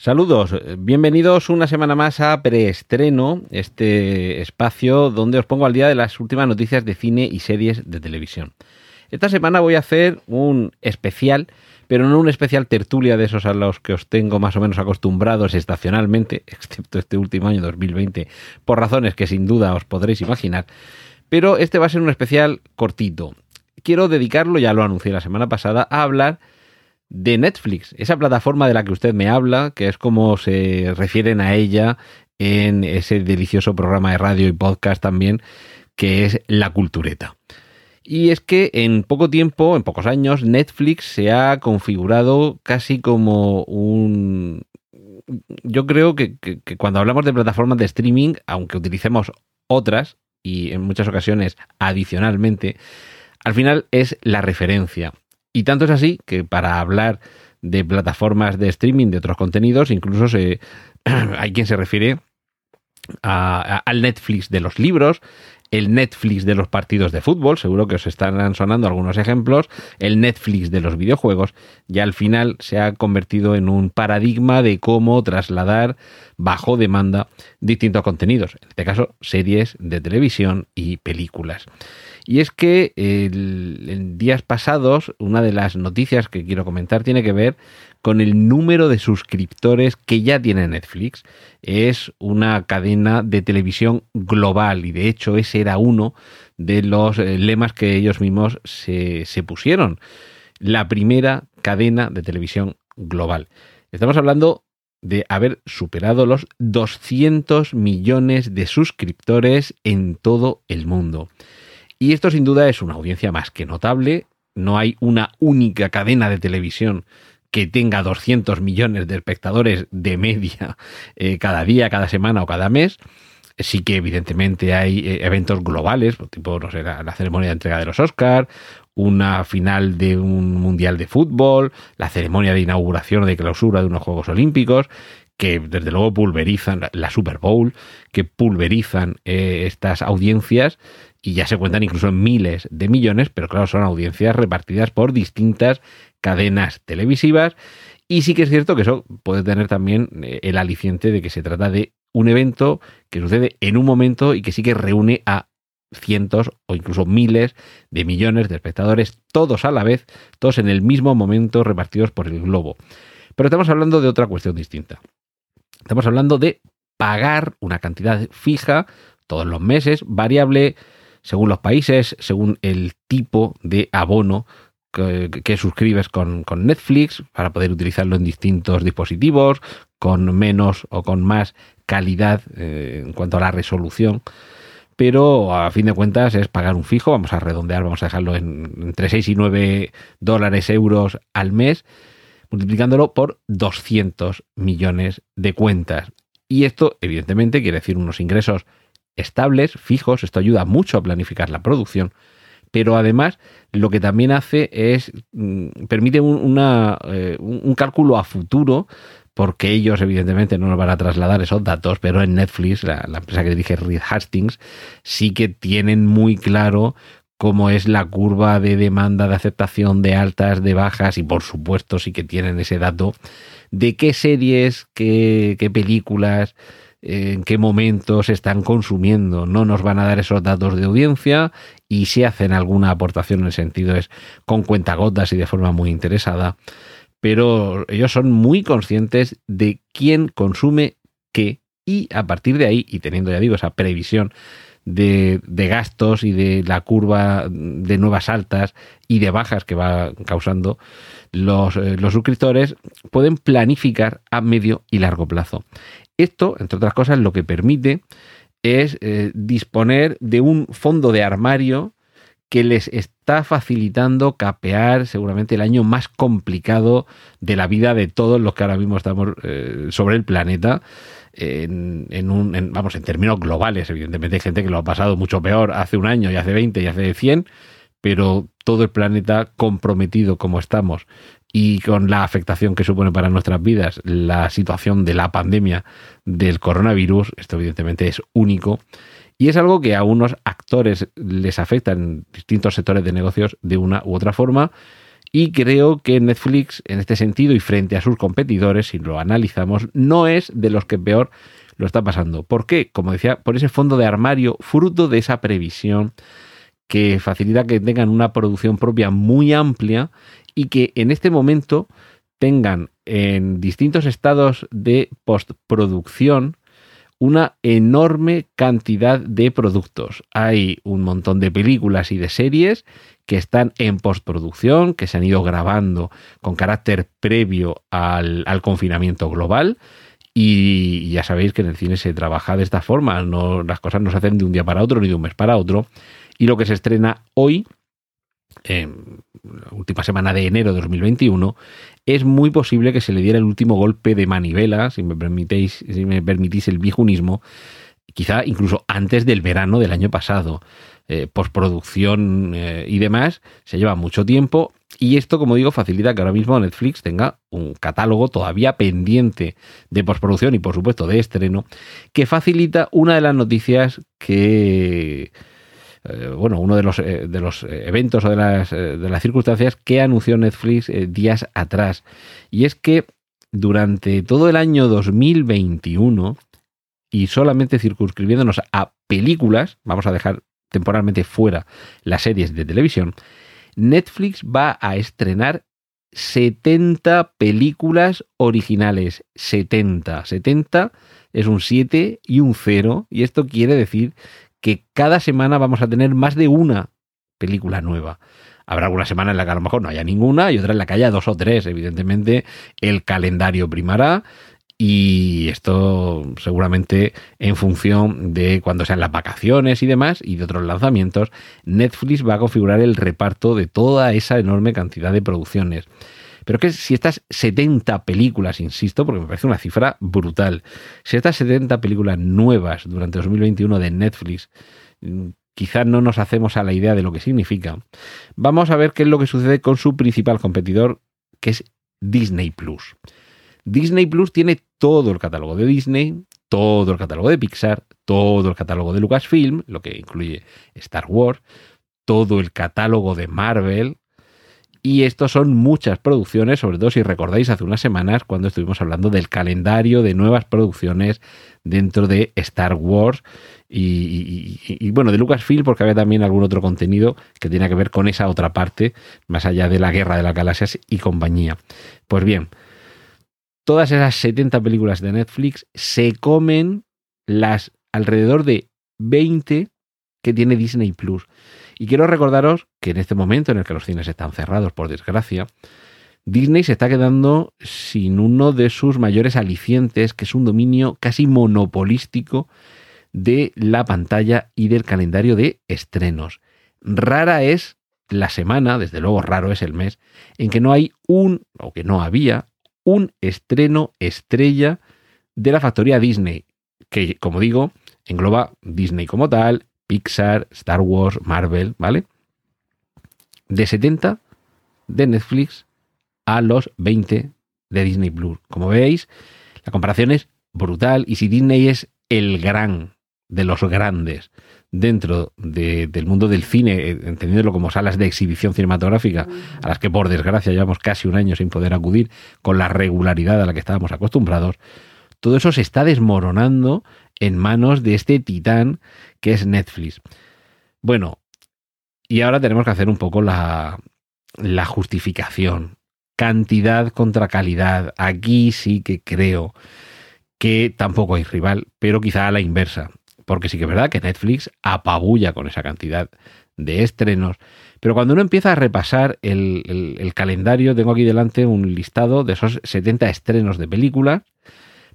Saludos, bienvenidos una semana más a Preestreno, este espacio donde os pongo al día de las últimas noticias de cine y series de televisión. Esta semana voy a hacer un especial, pero no un especial tertulia de esos a los que os tengo más o menos acostumbrados estacionalmente, excepto este último año 2020, por razones que sin duda os podréis imaginar. Pero este va a ser un especial cortito. Quiero dedicarlo, ya lo anuncié la semana pasada, a hablar de Netflix, esa plataforma de la que usted me habla, que es como se refieren a ella en ese delicioso programa de radio y podcast también, que es La Cultureta. Y es que en poco tiempo, en pocos años, Netflix se ha configurado casi como un... Yo creo que, que, cuando hablamos de plataformas de streaming, aunque utilicemos otras, y en muchas ocasiones adicionalmente, al final es la referencia. Y tanto es así que para hablar de plataformas de streaming de otros contenidos, incluso se, hay quien se refiere al Netflix de los libros, el Netflix de los partidos de fútbol, seguro que os están sonando algunos ejemplos, el Netflix de los videojuegos, ya al final se ha convertido en un paradigma de cómo trasladar bajo demanda distintos contenidos, en este caso series de televisión y películas. Y es que en días pasados, una de las noticias que quiero comentar tiene que ver con el número de suscriptores que ya tiene Netflix. Es una cadena de televisión global y de hecho ese era uno de los eh, lemas que ellos mismos se, se pusieron. La primera cadena de televisión global. Estamos hablando de haber superado los 200 millones de suscriptores en todo el mundo. Y esto sin duda es una audiencia más que notable. No hay una única cadena de televisión que tenga 200 millones de espectadores de media eh, cada día, cada semana o cada mes. Sí que evidentemente hay eh, eventos globales, tipo, no sé, la, la ceremonia de entrega de los Oscars, una final de un mundial de fútbol, la ceremonia de inauguración o de clausura de unos Juegos Olímpicos, que desde luego pulverizan la Super Bowl, que pulverizan eh, estas audiencias y ya se cuentan incluso en miles de millones, pero claro, son audiencias repartidas por distintas cadenas televisivas y sí que es cierto que eso puede tener también eh, el aliciente de que se trata de un evento que sucede en un momento y que sí que reúne a cientos o incluso miles de millones de espectadores, todos a la vez, todos en el mismo momento repartidos por el globo. Pero estamos hablando de otra cuestión distinta. Estamos hablando de pagar una cantidad fija todos los meses, variable según los países, según el tipo de abono que, suscribes con, con, Netflix para poder utilizarlo en distintos dispositivos, con menos o con más calidad eh, en cuanto a la resolución. Pero a fin de cuentas es pagar un fijo, vamos a redondear, vamos a dejarlo en, entre 6 y 9 dólares, euros al mes, multiplicándolo por 200 millones de cuentas. Y esto, evidentemente, quiere decir unos ingresos estables, fijos, esto ayuda mucho a planificar la producción, pero además lo que también hace es, mm, permite eh, un cálculo a futuro, porque ellos evidentemente no nos van a trasladar esos datos, pero en Netflix, la, la empresa que dirige Reed Hastings, sí que tienen muy claro cómo es la curva de demanda, de aceptación, de altas, de bajas, y por supuesto sí que tienen ese dato de qué series, qué, qué películas, en qué momento se están consumiendo. No nos van a dar esos datos de audiencia y si hacen alguna aportación en el sentido es con cuentagotas y de forma muy interesada. Pero ellos son muy conscientes de quién consume qué y a partir de ahí, y teniendo ya digo esa previsión de, gastos y de la curva de nuevas altas y de bajas que va causando los, eh, los suscriptores, pueden planificar a medio y largo plazo. Esto, entre otras cosas, lo que permite es eh, disponer de un fondo de armario que les está facilitando capear seguramente el año más complicado de la vida de todos los que ahora mismo estamos eh, sobre el planeta. En, en un, en, vamos, en términos globales, evidentemente hay gente que lo ha pasado mucho peor hace un año y hace 20 y hace 100, pero todo el planeta comprometido como estamos y con la afectación que supone para nuestras vidas la situación de la pandemia del coronavirus, esto evidentemente es único. Y es algo que a unos actores les afecta en distintos sectores de negocios de una u otra forma. Y creo que Netflix, en este sentido y frente a sus competidores, si lo analizamos, no es de los que peor lo está pasando. ¿Por qué? Como decía, por ese fondo de armario, fruto de esa previsión que facilita que tengan una producción propia muy amplia y que en este momento tengan en distintos estados de postproducción una enorme cantidad de productos. Hay un montón de películas y de series que están en postproducción, que se han ido grabando con carácter previo al, confinamiento global. Y ya sabéis que en el cine se trabaja de esta forma, las cosas no se hacen de un día para otro ni de un mes para otro. Y lo que se estrena hoy, en la última semana de enero de 2021, es muy posible que se le diera el último golpe de manivela, si me permitéis, si me permitís el viejunismo, quizá incluso antes del verano del año pasado. Eh, postproducción eh, y demás, se lleva mucho tiempo y esto, como digo, facilita que ahora mismo Netflix tenga un catálogo todavía pendiente de postproducción y por supuesto de estreno, que facilita una de las noticias que eh, bueno, uno de los, eh, de los eventos o de las, eh, de las circunstancias que anunció Netflix días atrás. Y es que durante todo el año 2021, y solamente circunscribiéndonos a películas, vamos a dejar temporalmente fuera las series de televisión, Netflix va a estrenar 70 películas originales. 70. 70 es un 7 y un 0. Y esto quiere decir que cada semana vamos a tener más de una película nueva. Habrá alguna semana en la que a lo mejor no haya ninguna y otra en la que haya dos o tres. Evidentemente, el calendario primará y esto seguramente en función de cuando sean las vacaciones y demás y de otros lanzamientos, Netflix va a configurar el reparto de toda esa enorme cantidad de producciones. Pero que si estas 70 películas, insisto, porque me parece una cifra brutal, si estas 70 películas nuevas durante 2021 de Netflix mm, quizás no nos hacemos a la idea de lo que significa, vamos a ver qué es lo que sucede con su principal competidor, que es Disney Plus. Disney Plus tiene todo el catálogo de Disney, todo el catálogo de Pixar, todo el catálogo de Lucasfilm, lo que incluye Star Wars, todo el catálogo de Marvel, y estos son muchas producciones, sobre todo si recordáis hace unas semanas cuando estuvimos hablando del calendario de nuevas producciones dentro de Star Wars y, bueno, de Lucasfilm, porque había también algún otro contenido que tenía que ver con esa otra parte, más allá de la guerra de las galaxias y compañía. Pues bien, todas esas 70 películas de Netflix se comen las alrededor de 20 que tiene Disney Plus. Y quiero recordaros que en este momento en el que los cines están cerrados, por desgracia, Disney se está quedando sin uno de sus mayores alicientes, que es un dominio casi monopolístico de la pantalla y del calendario de estrenos. Rara es la semana, desde luego raro es el mes, en que no hay un, o que no había, un estreno estrella de la factoría Disney, que como digo, engloba Disney como tal, Pixar, Star Wars, Marvel, ¿vale? De 70 de Netflix a los 20 de Disney Plus. Como veis, la comparación es brutal y si Disney es el gran de los grandes dentro del mundo del cine, eh, entendiéndolo como salas de exhibición cinematográfica, a las que por desgracia llevamos casi un año sin poder acudir con la regularidad a la que estábamos acostumbrados, todo eso se está desmoronando en manos de este titán que es Netflix. Bueno, y ahora tenemos que hacer un poco la, la justificación. Cantidad contra calidad. Aquí sí que creo que tampoco hay rival, pero quizá a la inversa. Porque sí que es verdad que Netflix apabulla con esa cantidad de estrenos. Pero cuando uno empieza a repasar el, el, calendario, tengo aquí delante un listado de esos 70 estrenos de películas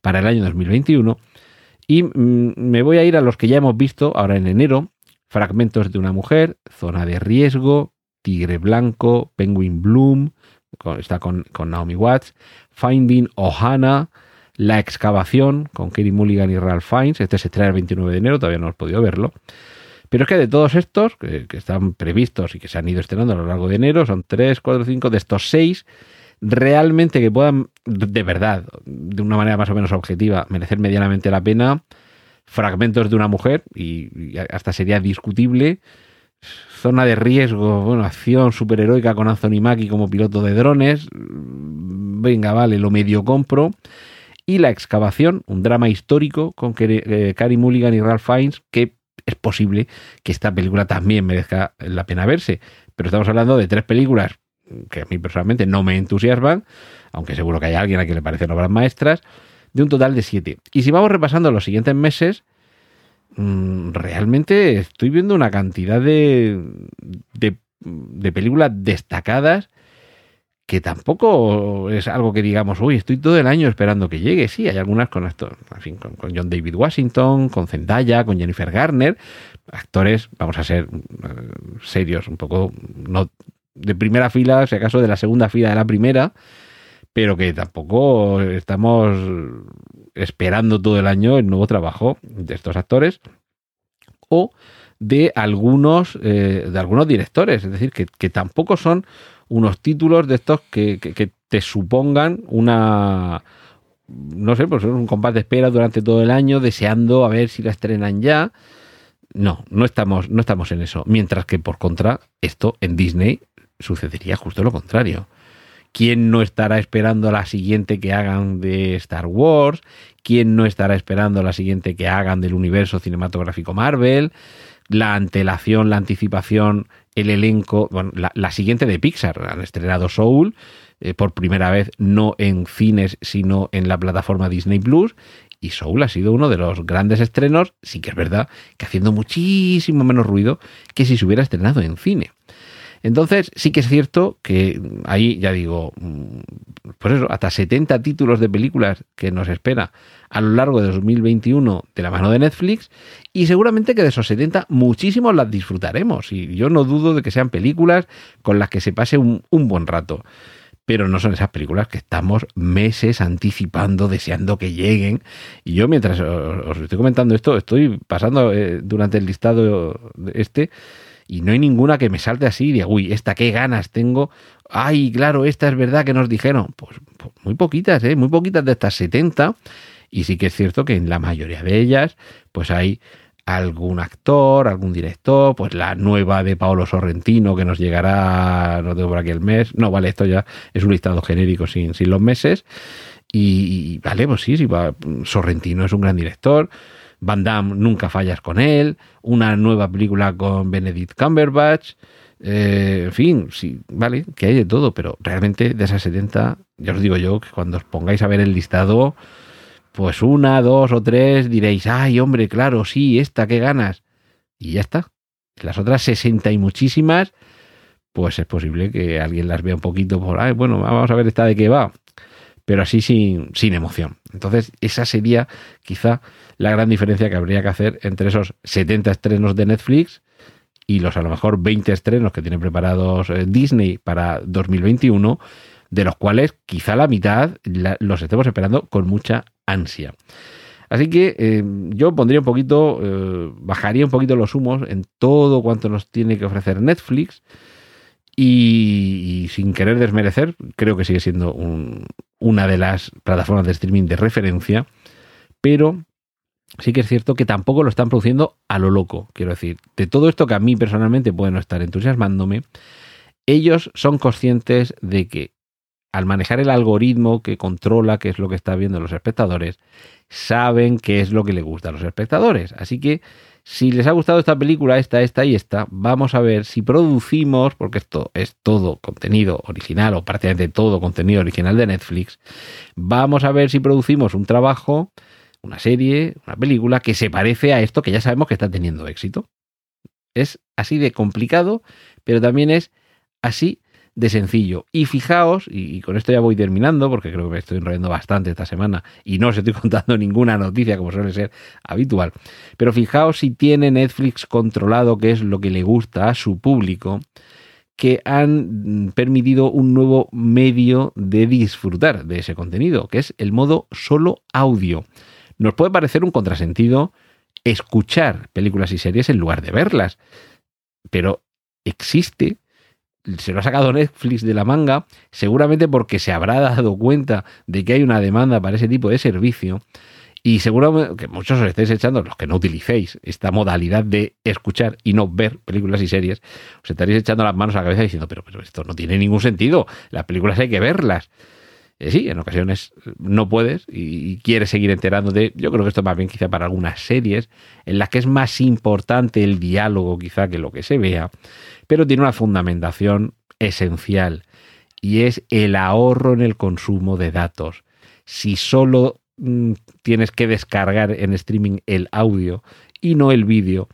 para el año 2021 y mm, me voy a ir a los que ya hemos visto ahora en enero. Fragmentos de una mujer, Zona de riesgo, Tigre Blanco, Penguin Bloom, está con, Naomi Watts, Finding Ohana, La Excavación, con Kerry Mulligan y Ralph Fiennes. Este se estrena el 29 de enero, todavía no hemos podido verlo. Pero es que de todos estos, que, que están previstos y que se han ido estrenando a lo largo de enero, son 3, 4, 5, de estos 6, realmente que puedan, de verdad, de una manera más o menos objetiva, merecer medianamente la pena, fragmentos de una mujer, y, hasta sería discutible, zona de riesgo, bueno, acción superheroica con Anthony Mackie como piloto de drones, venga, vale, lo medio compro, y La excavación, un drama histórico con eh, Carey Mulligan y Ralph Fiennes, que es posible que esta película también merezca la pena verse, pero estamos hablando de tres películas que a mí personalmente no me entusiasman, aunque seguro que hay alguien a quien le parecen obras maestras, de un total de siete. Y si vamos repasando los siguientes meses, mmm, realmente estoy viendo una cantidad de, de, de, películas destacadas que tampoco es algo que digamos, uy, estoy todo el año esperando que llegue. Sí, hay algunas con esto, en fin, con, con John David Washington, con Zendaya, con Jennifer Garner, actores, vamos a ser uh, serios, un poco, no de primera fila, si acaso de la segunda fila de la primera, pero que tampoco estamos esperando todo el año el nuevo trabajo de estos actores o de algunos eh, de algunos directores, es decir, que, que, tampoco son unos títulos de estos que, que, te supongan una no sé, pues un compás de espera durante todo el año, deseando a ver si la estrenan ya. No, no estamos, no estamos en eso. Mientras que por contra, esto en Disney sucedería justo lo contrario. ¿Quién no estará esperando la siguiente que hagan de Star Wars? ¿Quién no estará esperando la siguiente que hagan del universo cinematográfico Marvel? La antelación, la anticipación, el elenco. Bueno, la, siguiente de Pixar. Han estrenado Soul eh, por primera vez, no en cines, sino en la plataforma Disney Plus. Y Soul ha sido uno de los grandes estrenos. Sí que es verdad que haciendo muchísimo menos ruido que si se hubiera estrenado en cine. Entonces, sí que es cierto que ahí, ya digo, pues eso, hasta 70 títulos de películas que nos espera a lo largo de 2021 de la mano de Netflix y seguramente que de esos 70 muchísimos las disfrutaremos y yo no dudo de que sean películas con las que se pase un, un buen rato pero no son esas películas que estamos meses anticipando, deseando que lleguen. Y yo mientras os, estoy comentando esto, estoy pasando eh, durante el listado este y no hay ninguna que me salte así de, uy, esta qué ganas tengo. Ay, claro, esta es verdad que nos dijeron. Pues, pues muy poquitas, ¿eh? Muy poquitas de estas 70. Y sí que es cierto que en la mayoría de ellas, pues hay algún actor, algún director, pues la nueva de Paolo Sorrentino que nos llegará, no tengo por aquí el mes, no, vale, esto ya es un listado genérico sin, sin los meses, y, y vale, pues sí, sí, va, Sorrentino es un gran director, Van Damme, nunca fallas con él, una nueva película con Benedict Cumberbatch, eh, en fin, sí, vale, que hay de todo, pero realmente de esas 70, ya os digo yo, que cuando os pongáis a ver el listado, pues una, dos o tres diréis, ay hombre, claro, sí, esta, qué ganas. Y ya está. Las otras 60 y muchísimas, pues es posible que alguien las vea un poquito por, ay, bueno, vamos a ver esta de qué va. Pero así sin, sin emoción. Entonces, esa sería quizá la gran diferencia que habría que hacer entre esos 70 estrenos de Netflix y los a lo mejor 20 estrenos que tiene preparados Disney para 2021, de los cuales quizá la mitad los estemos esperando con mucha ansia. Así que eh, yo pondría un poquito, eh, bajaría un poquito los humos en todo cuanto nos tiene que ofrecer Netflix. Y, y, sin querer desmerecer, creo que sigue siendo un, una de las plataformas de streaming de referencia, pero sí que es cierto que tampoco lo están produciendo a lo loco. Quiero decir, de todo esto que a mí personalmente puede no estar entusiasmándome, ellos son conscientes de que al manejar el algoritmo que controla qué es lo que está viendo los espectadores, saben qué es lo que le gusta a los espectadores. Así que si les ha gustado esta película, esta, esta y esta, vamos a ver si producimos, porque esto es todo contenido original o prácticamente todo contenido original de Netflix, vamos a ver si producimos un trabajo, una serie, una película que se parece a esto que ya sabemos que está teniendo éxito. Es así de complicado, pero también es así de sencillo. Y fijaos, y, con esto ya voy terminando, porque creo que me estoy enrollando bastante esta semana y no os estoy contando ninguna noticia como suele ser habitual, pero fijaos si tiene Netflix controlado qué es lo que le gusta a su público, que han permitido un nuevo medio de disfrutar de ese contenido, que es el modo solo audio. Nos puede parecer un contrasentido escuchar películas y series en lugar de verlas. Pero existe, se lo ha sacado Netflix de la manga, seguramente porque se habrá dado cuenta de que hay una demanda para ese tipo de servicio. Y seguro que muchos os estáis echando, los que no utilicéis esta modalidad de escuchar y no ver películas y series, os estaréis echando las manos a la cabeza diciendo, pero, pero esto no tiene ningún sentido, las películas hay que verlas. Eh, sí, en ocasiones no puedes y, quieres seguir enterándote. Yo creo que esto más bien quizá para algunas series en las que es más importante el diálogo quizá que lo que se vea, pero tiene una fundamentación esencial y es el ahorro en el consumo de datos. Si solo mm, tienes que descargar en streaming el audio y no el vídeo,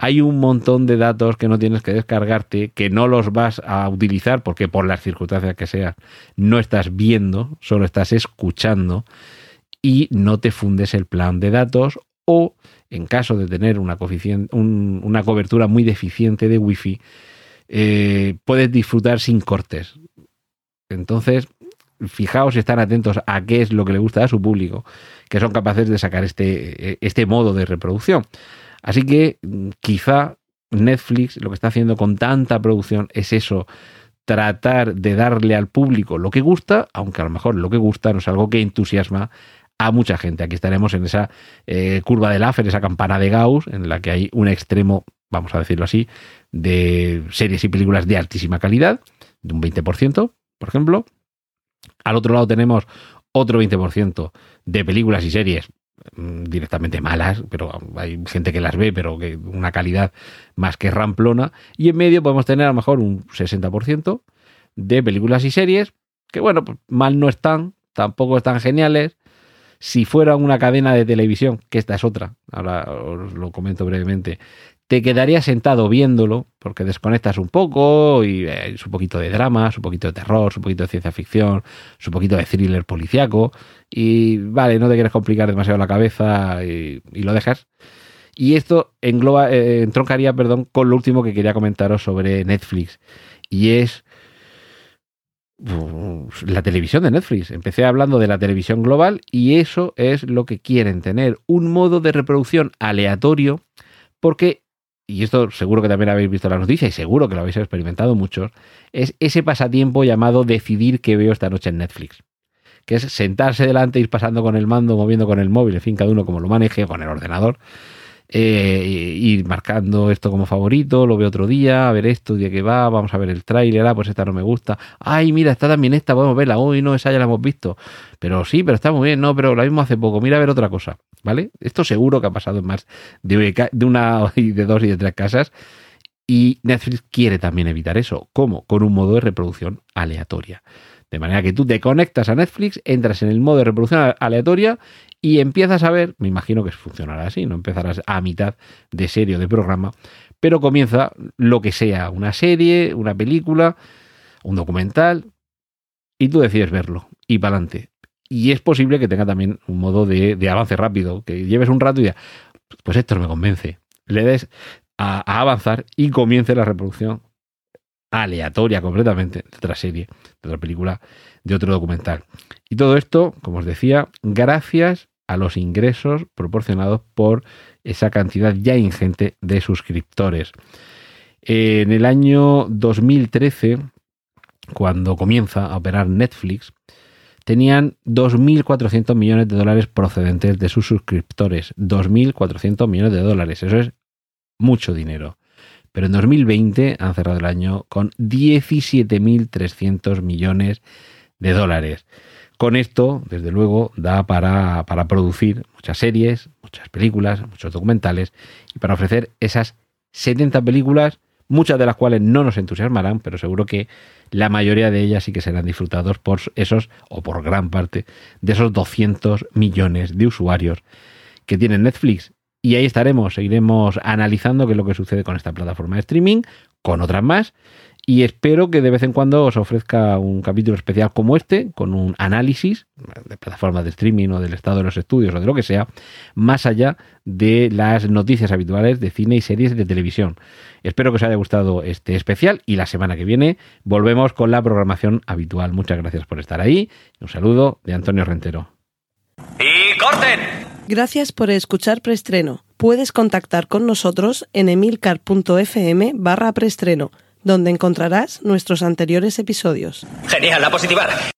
hay un montón de datos que no tienes que descargarte, que no los vas a utilizar porque por las circunstancias que sean no estás viendo, solo estás escuchando y no te fundes el plan de datos o en caso de tener una, una cobertura muy deficiente de wifi, eh, puedes disfrutar sin cortes. Entonces, fijaos y están atentos a qué es lo que le gusta a su público, que son capaces de sacar este, este modo de reproducción. Así que quizá Netflix lo que está haciendo con tanta producción es eso, tratar de darle al público lo que gusta, aunque a lo mejor lo que gusta no es algo que entusiasma a mucha gente. Aquí estaremos en esa eh, curva de Laffer, esa campana de Gauss, en la que hay un extremo, vamos a decirlo así, de series y películas de altísima calidad, de un 20%, por ejemplo. Al otro lado tenemos otro 20% de películas y series directamente malas, pero hay gente que las ve, pero que una calidad más que ramplona. Y en medio podemos tener a lo mejor un 60% de películas y series que, bueno, pues mal no están, tampoco están geniales. Si fuera una cadena de televisión, que esta es otra, ahora os lo comento brevemente, te quedarías sentado viéndolo, porque desconectas un poco y eh, es un poquito de drama, un poquito de terror, un poquito de ciencia ficción, un poquito de thriller policiaco, y vale, no te quieres complicar demasiado la cabeza y, lo dejas. Y esto engloba, eh, entroncaría, perdón, con lo último que quería comentaros sobre Netflix, y es la televisión de Netflix. Empecé hablando de la televisión global y eso es lo que quieren tener, un modo de reproducción aleatorio, porque y esto seguro que también habéis visto la noticia y seguro que lo habéis experimentado muchos, es ese pasatiempo llamado decidir qué veo esta noche en Netflix. Que es sentarse delante, ir pasando con el mando, moviendo con el móvil, en fin, cada uno como lo maneje, con el ordenador, eh, ir marcando esto como favorito, lo veo otro día, a ver esto, día que va, vamos a ver el tráiler, ah, pues esta no me gusta, ay, mira, está también esta, podemos verla, hoy no, esa ya la hemos visto, pero sí, pero está muy bien, no, pero la mismo hace poco, mira a ver otra cosa, ¿vale? Esto seguro que ha pasado en más de, de una de dos y de tres casas. Y Netflix quiere también evitar eso. ¿Cómo? Con un modo de reproducción aleatoria. De manera que tú te conectas a Netflix, entras en el modo de reproducción aleatoria y empiezas a ver, me imagino que funcionará así, no empezarás a mitad de serie o de programa, pero comienza lo que sea, una serie, una película, un documental, y tú decides verlo y para adelante. Y es posible que tenga también un modo de, avance rápido, que lleves un rato y ya, pues esto no me convence. Le des a, avanzar y comience la reproducción aleatoria completamente de otra serie, de otra película, de otro documental. Y todo esto, como os decía, gracias a los ingresos proporcionados por esa cantidad ya ingente de suscriptores. En el año 2013, cuando comienza a operar Netflix, tenían 2.400 millones de dólares procedentes de sus suscriptores. 2.400 millones de dólares. Eso es mucho dinero. Pero en 2020 han cerrado el año con 17.300 millones de dólares. Con esto, desde luego, da para, para producir muchas series, muchas películas, muchos documentales y para ofrecer esas 70 películas muchas de las cuales no nos entusiasmarán, pero seguro que la mayoría de ellas sí que serán disfrutados por esos, o por gran parte, de esos 200 millones de usuarios que tienen Netflix. Y ahí estaremos, seguiremos analizando qué es lo que sucede con esta plataforma de streaming, con otras más, y espero que de vez en cuando os ofrezca un capítulo especial como este, con un análisis de plataformas de streaming o del estado de los estudios o de lo que sea, más allá de las noticias habituales de cine y series de televisión. Espero que os haya gustado este especial y la semana que viene volvemos con la programación habitual. Muchas gracias por estar ahí. Un saludo de Antonio Rentero. ¡Y corten! Gracias por escuchar Preestreno puedes contactar con nosotros en emilcar.fm barra preestreno, donde encontrarás nuestros anteriores episodios. Genial, a positivar.